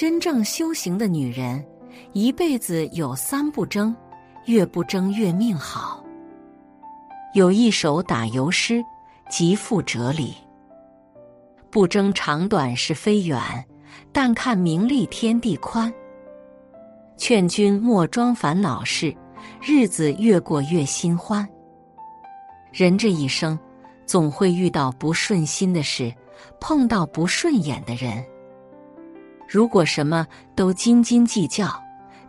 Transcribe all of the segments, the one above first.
真正修行的女人，一辈子有三不争，越不争越命好。有一首打油诗，极富哲理：不争长短是非远，但看名利天地宽。劝君莫装烦恼事，日子越过越心欢。人这一生，总会遇到不顺心的事，碰到不顺眼的人。如果什么都斤斤计较，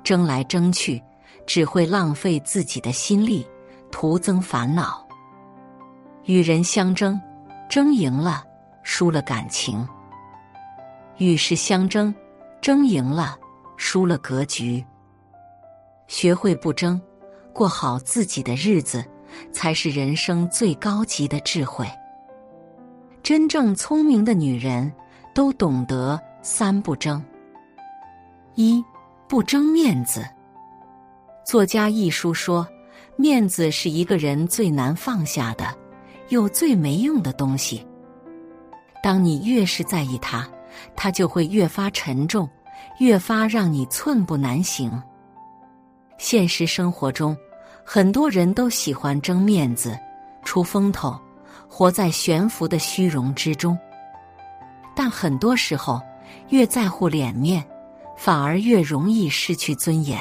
争来争去，只会浪费自己的心力，徒增烦恼。与人相争，争赢了，输了感情；与世相争，争赢了，输了格局。学会不争，过好自己的日子，才是人生最高级的智慧。真正聪明的女人，都懂得。三不争：一不争面子。作家一书说，面子是一个人最难放下的，又最没用的东西。当你越是在意它，它就会越发沉重，越发让你寸步难行。现实生活中，很多人都喜欢争面子、出风头，活在悬浮的虚荣之中。但很多时候，越在乎脸面，反而越容易失去尊严。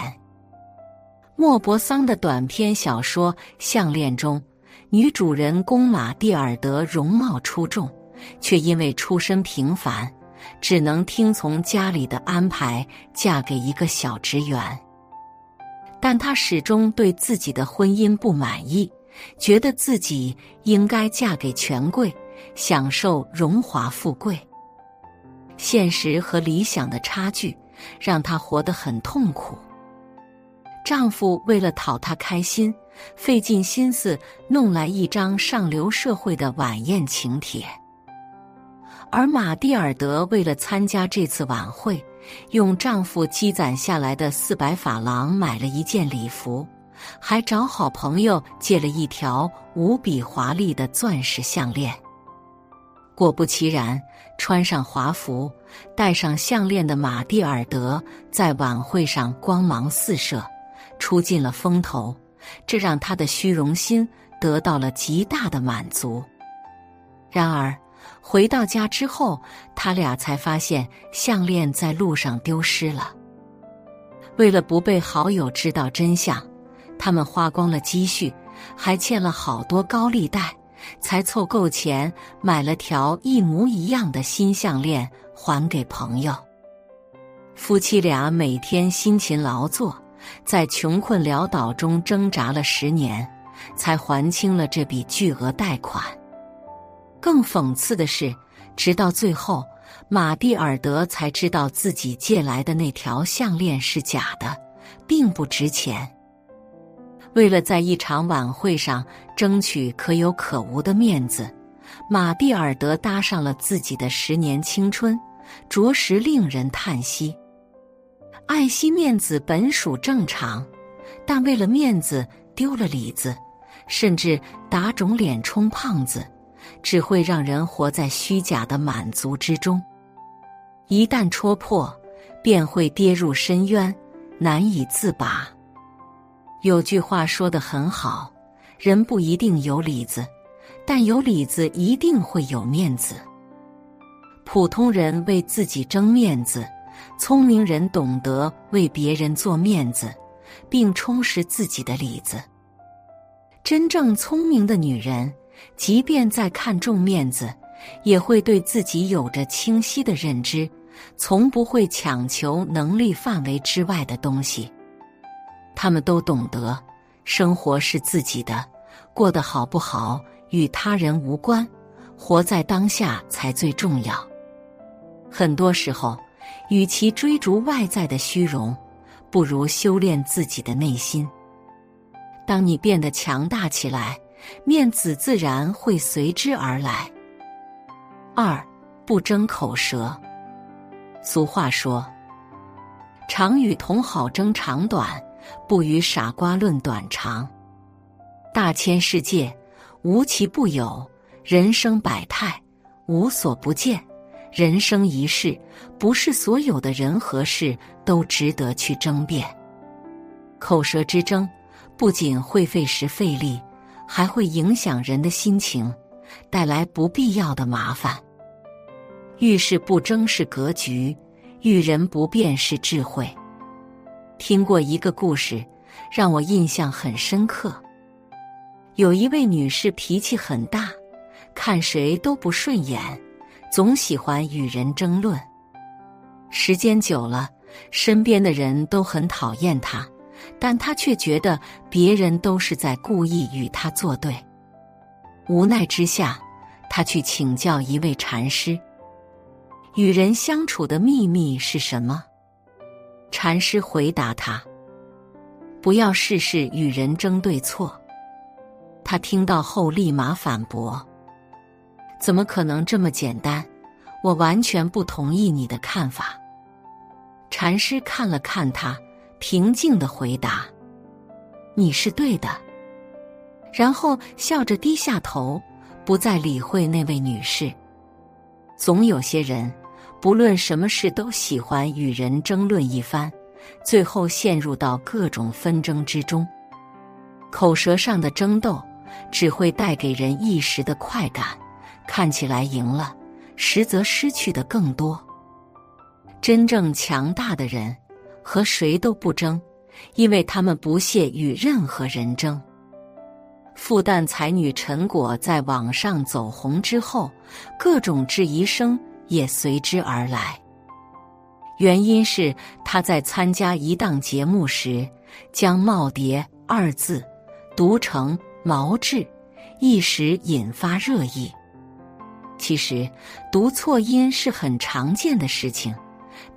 莫泊桑的短篇小说《项链》中，女主人公玛蒂尔德容貌出众，却因为出身平凡，只能听从家里的安排，嫁给一个小职员。但她始终对自己的婚姻不满意，觉得自己应该嫁给权贵，享受荣华富贵。现实和理想的差距，让她活得很痛苦。丈夫为了讨她开心，费尽心思弄来一张上流社会的晚宴请帖，而玛蒂尔德为了参加这次晚会，用丈夫积攒下来的四百法郎买了一件礼服，还找好朋友借了一条无比华丽的钻石项链。果不其然，穿上华服、戴上项链的玛蒂尔德在晚会上光芒四射，出尽了风头，这让她的虚荣心得到了极大的满足。然而，回到家之后，他俩才发现项链在路上丢失了。为了不被好友知道真相，他们花光了积蓄，还欠了好多高利贷。才凑够钱买了条一模一样的新项链还给朋友。夫妻俩每天辛勤劳作，在穷困潦倒中挣扎了十年，才还清了这笔巨额贷款。更讽刺的是，直到最后，玛蒂尔德才知道自己借来的那条项链是假的，并不值钱。为了在一场晚会上争取可有可无的面子，玛蒂尔德搭上了自己的十年青春，着实令人叹息。爱惜面子本属正常，但为了面子丢了里子，甚至打肿脸充胖子，只会让人活在虚假的满足之中。一旦戳破，便会跌入深渊，难以自拔。有句话说得很好，人不一定有里子，但有里子一定会有面子。普通人为自己争面子，聪明人懂得为别人做面子，并充实自己的里子。真正聪明的女人，即便再看重面子，也会对自己有着清晰的认知，从不会强求能力范围之外的东西。他们都懂得，生活是自己的，过得好不好与他人无关，活在当下才最重要。很多时候，与其追逐外在的虚荣，不如修炼自己的内心。当你变得强大起来，面子自然会随之而来。二，不争口舌。俗话说：“常与同好争长短。”不与傻瓜论短长，大千世界无奇不有，人生百态无所不见，人生一世，不是所有的人和事都值得去争辩。口舌之争，不仅会费时费力，还会影响人的心情，带来不必要的麻烦。遇事不争是格局，遇人不辩是智慧。听过一个故事，让我印象很深刻。有一位女士脾气很大，看谁都不顺眼。总喜欢与人争论，时间久了，身边的人都很讨厌他，但他却觉得别人都是在故意与他作对。无奈之下，他去请教一位禅师：与人相处的秘密是什么？禅师回答他：不要事事与人争对错。他听到后立马反驳。怎么可能这么简单？我完全不同意你的看法。禅师看了看他，平静的回答：“你是对的。”然后笑着低下头，不再理会那位女士。总有些人，不论什么事都喜欢与人争论一番，最后陷入到各种纷争之中。口舌上的争斗，只会带给人一时的快感。看起来赢了，实则失去的更多。真正强大的人和谁都不争，因为他们不屑与任何人争。复旦才女陈果在网上走红之后，各种质疑声也随之而来。原因是他在参加一档节目时，将“耄耋”二字读成“毛志”，一时引发热议。其实，读错音是很常见的事情。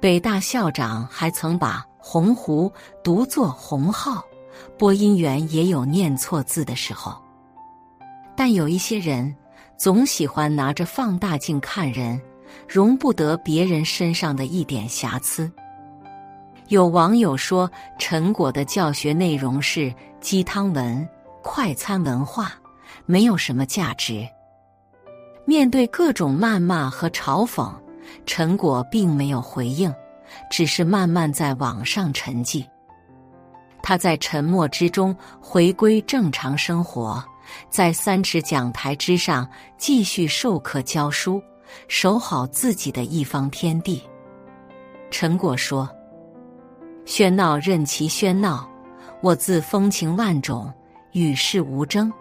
北大校长还曾把“鸿鹄”读作“鸿浩”，播音员也有念错字的时候。但有一些人总喜欢拿着放大镜看人，容不得别人身上的一点瑕疵。有网友说，陈果的教学内容是鸡汤文、快餐文化，没有什么价值。面对各种谩骂和嘲讽，陈果并没有回应，只是慢慢在网上沉寂。他在沉默之中回归正常生活，在三尺讲台之上继续授课教书，守好自己的一方天地。陈果说：“喧闹任其喧闹，我自风情万种，与世无争。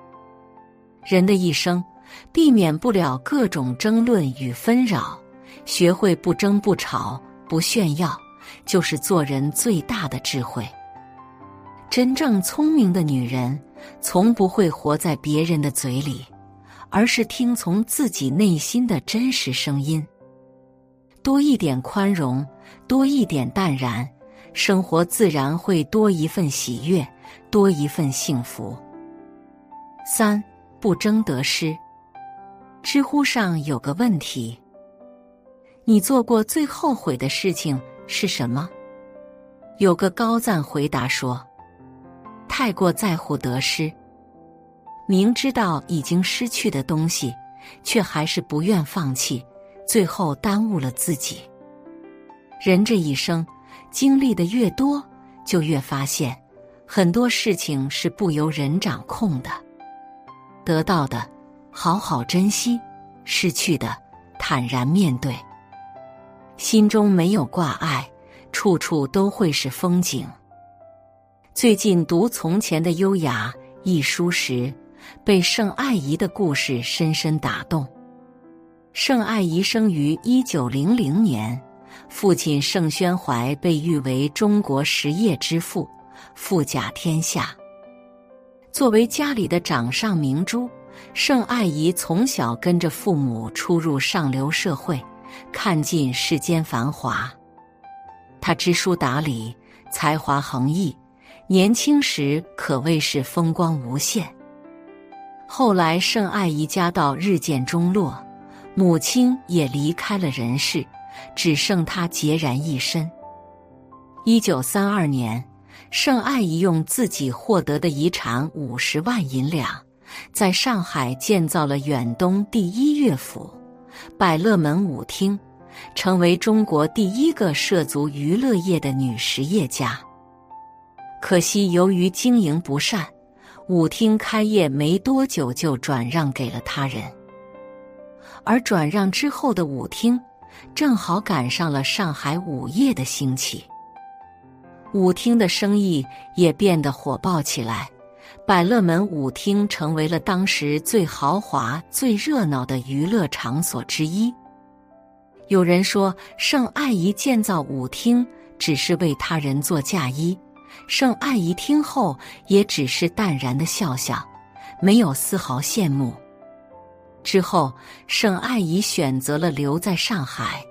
人的一生。”避免不了各种争论与纷扰，学会不争不吵不炫耀，就是做人最大的智慧。真正聪明的女人，从不会活在别人的嘴里，而是听从自己内心的真实声音。多一点宽容，多一点淡然，生活自然会多一份喜悦，多一份幸福。三不争得失。知乎上有个问题：你做过最后悔的事情是什么？有个高赞回答说：太过在乎得失，明知道已经失去的东西，却还是不愿放弃，最后耽误了自己。人这一生经历的越多，就越发现很多事情是不由人掌控的，得到的。好好珍惜，失去的坦然面对。心中没有挂碍，处处都会是风景。最近读《从前的优雅》一书时，被盛爱仪的故事深深打动。盛爱仪生于一九零零年，父亲盛宣怀被誉为中国实业之父，富甲天下。作为家里的掌上明珠。盛爱仪从小跟着父母出入上流社会，看尽世间繁华。他知书达理，才华横溢，年轻时可谓是风光无限。后来，盛爱仪家道日渐中落，母亲也离开了人世，只剩他孑然一身。一九三二年，盛爱仪用自己获得的遗产五十万银两。在上海建造了远东第一乐府、百乐门舞厅，成为中国第一个涉足娱乐业的女实业家。可惜，由于经营不善，舞厅开业没多久就转让给了他人。而转让之后的舞厅，正好赶上了上海舞业的兴起，舞厅的生意也变得火爆起来。百乐门舞厅成为了当时最豪华、最热闹的娱乐场所之一。有人说，盛爱仪建造舞厅只是为他人做嫁衣。盛爱仪听后也只是淡然的笑笑，没有丝毫羡慕。之后，盛爱仪选择了留在上海，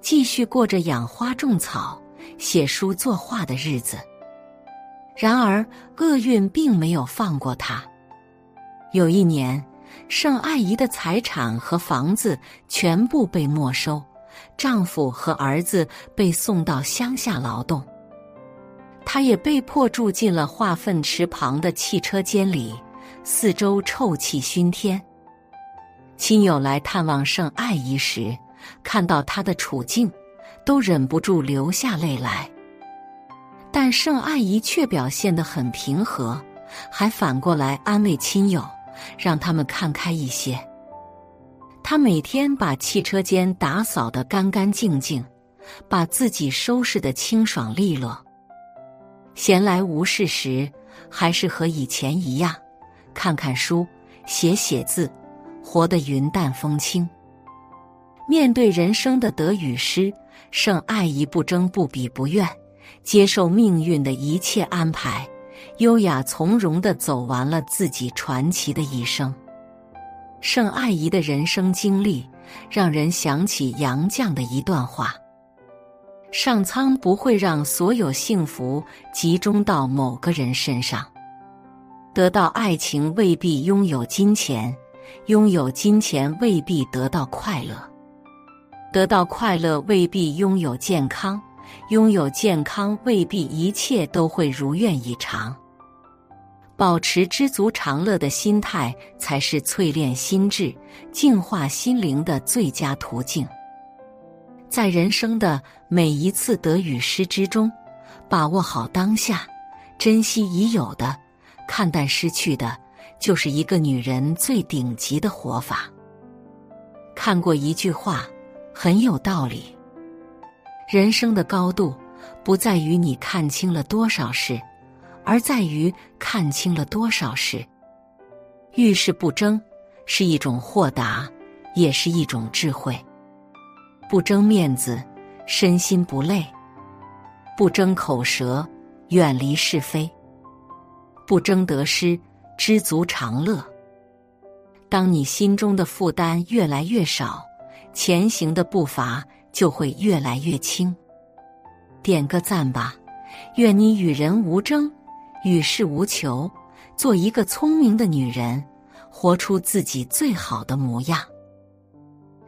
继续过着养花种草、写书作画的日子。然而，厄运并没有放过她。有一年，盛爱仪的财产和房子全部被没收，丈夫和儿子被送到乡下劳动。他也被迫住进了化粪池旁的汽车间里，四周臭气熏天。亲友来探望盛爱仪时，看到她的处境，都忍不住流下泪来。但盛爱仪却表现得很平和，还反过来安慰亲友，让他们看开一些。她每天把汽车间打扫得干干净净，把自己收拾得清爽利落。闲来无事时，还是和以前一样，看看书，写写字，活得云淡风轻。面对人生的得与失，盛爱仪不争不比不怨，接受命运的一切安排，优雅从容的走完了自己传奇的一生。盛爱仪的人生经历，让人想起杨绛的一段话。上苍不会让所有幸福集中到某个人身上。得到爱情未必拥有金钱，拥有金钱未必得到快乐。得到快乐未必拥有健康，拥有健康未必一切都会如愿以偿。保持知足常乐的心态，才是淬炼心智、净化心灵的最佳途径。在人生的每一次得与失之中，把握好当下，珍惜已有的，看淡失去的，就是一个女人最顶级的活法。看过一句话，很有道理：人生的高度，不在于你看清了多少事，而在于看清了多少事。遇事不争，是一种豁达，也是一种智慧。不争面子，身心不累；不争口舌，远离是非；不争得失，知足常乐。当你心中的负担越来越少，前行的步伐就会越来越轻。点个赞吧！愿你与人无争，与世无求，做一个聪明的女人，活出自己最好的模样。